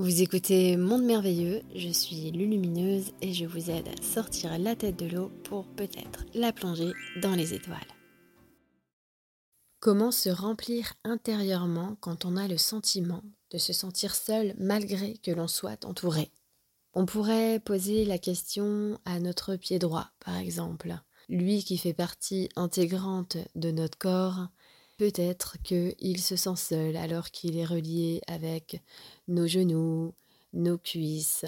Vous écoutez Monde Merveilleux, je suis Lulumineuse et je vous aide à sortir la tête de l'eau pour peut-être la plonger dans les étoiles. Comment se remplir intérieurement quand on a le sentiment de se sentir seul malgré que l'on soit entouré? On pourrait poser la question à notre pied droit, par exemple. Lui qui fait partie intégrante de notre corps, Peut-être qu'il se sent seul alors qu'il est relié avec nos genoux, nos cuisses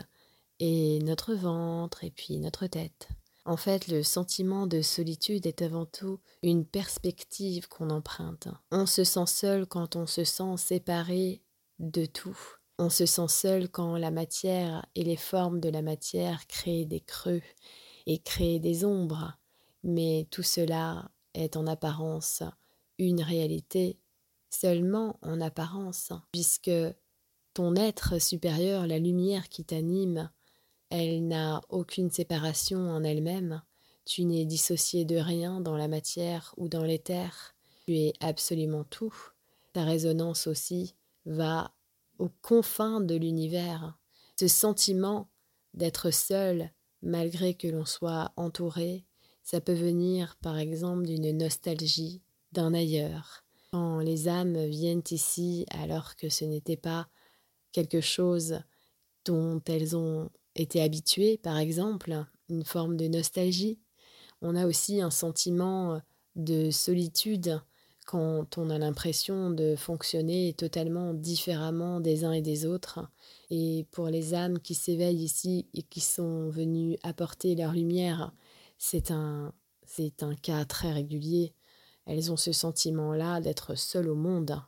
et notre ventre et puis notre tête. En fait, le sentiment de solitude est avant tout une perspective qu'on emprunte. On se sent seul quand on se sent séparé de tout. On se sent seul quand la matière et les formes de la matière créent des creux et créent des ombres. Mais tout cela est en apparence une réalité seulement en apparence, puisque ton être supérieur, la lumière qui t'anime, elle n'a aucune séparation en elle-même, tu n'es dissocié de rien dans la matière ou dans l'éther, tu es absolument tout. Ta résonance aussi va aux confins de l'univers. Ce sentiment d'être seul, malgré que l'on soit entouré, ça peut venir par exemple d'une nostalgie, d'un ailleurs. Quand les âmes viennent ici alors que ce n'était pas quelque chose dont elles ont été habituées, par exemple, une forme de nostalgie. On a aussi un sentiment de solitude quand on a l'impression de fonctionner totalement différemment des uns et des autres. Et pour les âmes qui s'éveillent ici et qui sont venues apporter leur lumière, c'est un, c'est un cas très régulier. Elles ont ce sentiment-là d'être seules au monde.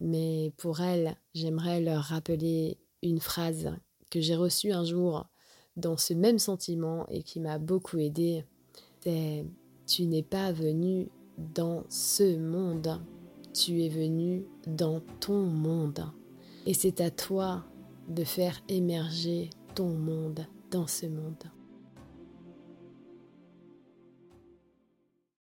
Mais pour elles, j'aimerais leur rappeler une phrase que j'ai reçue un jour dans ce même sentiment et qui m'a beaucoup aidée. C'est Tu n'es pas venu dans ce monde, tu es venu dans ton monde. Et c'est à toi de faire émerger ton monde dans ce monde.